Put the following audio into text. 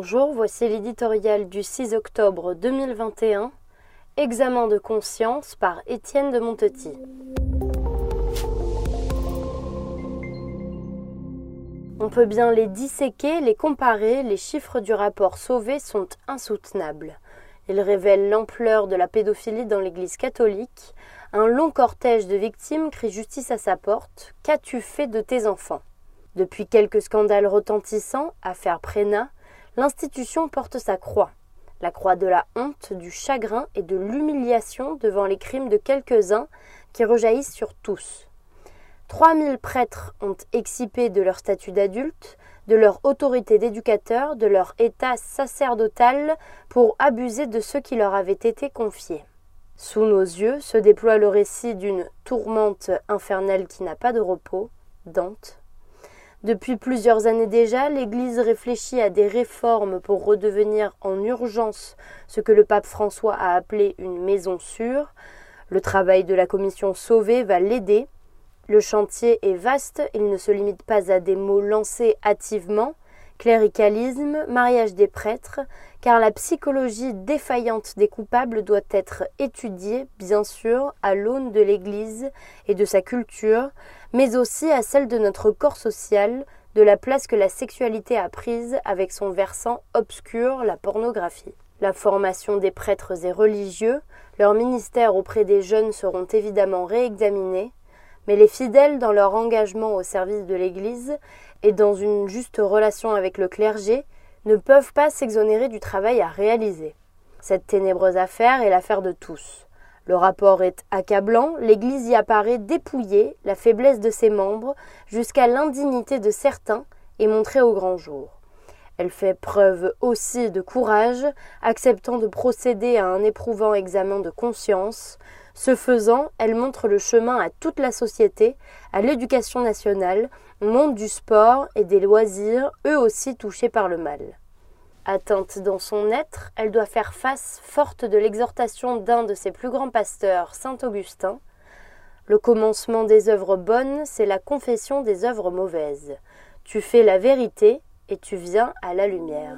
Bonjour, voici l'éditorial du 6 octobre 2021, Examen de conscience par Étienne de Montetit. On peut bien les disséquer, les comparer, les chiffres du rapport Sauvé sont insoutenables. Ils révèlent l'ampleur de la pédophilie dans l'Église catholique. Un long cortège de victimes crie justice à sa porte. Qu'as-tu fait de tes enfants? Depuis quelques scandales retentissants, affaire Prénat, L'institution porte sa croix, la croix de la honte, du chagrin et de l'humiliation devant les crimes de quelques-uns qui rejaillissent sur tous. Trois mille prêtres ont excipé de leur statut d'adulte, de leur autorité d'éducateur, de leur état sacerdotal pour abuser de ceux qui leur avaient été confiés. Sous nos yeux se déploie le récit d'une tourmente infernale qui n'a pas de repos, Dante, depuis plusieurs années déjà, l'Église réfléchit à des réformes pour redevenir en urgence ce que le pape François a appelé une maison sûre. Le travail de la commission Sauvé va l'aider. Le chantier est vaste, il ne se limite pas à des mots lancés hâtivement, cléricalisme, mariage des prêtres, car la psychologie défaillante des coupables doit être étudiée, bien sûr, à l'aune de l'Église et de sa culture, mais aussi à celle de notre corps social, de la place que la sexualité a prise avec son versant obscur, la pornographie. La formation des prêtres et religieux, leur ministère auprès des jeunes seront évidemment réexaminés, mais les fidèles dans leur engagement au service de l'Église et dans une juste relation avec le clergé ne peuvent pas s'exonérer du travail à réaliser. Cette ténébreuse affaire est l'affaire de tous. Le rapport est accablant, l'Église y apparaît dépouillée, la faiblesse de ses membres, jusqu'à l'indignité de certains, est montrée au grand jour. Elle fait preuve aussi de courage, acceptant de procéder à un éprouvant examen de conscience. Ce faisant, elle montre le chemin à toute la société, à l'éducation nationale, au monde du sport et des loisirs, eux aussi touchés par le mal. Atteinte dans son être, elle doit faire face, forte de l'exhortation d'un de ses plus grands pasteurs, saint Augustin. Le commencement des œuvres bonnes, c'est la confession des œuvres mauvaises. Tu fais la vérité et tu viens à la lumière.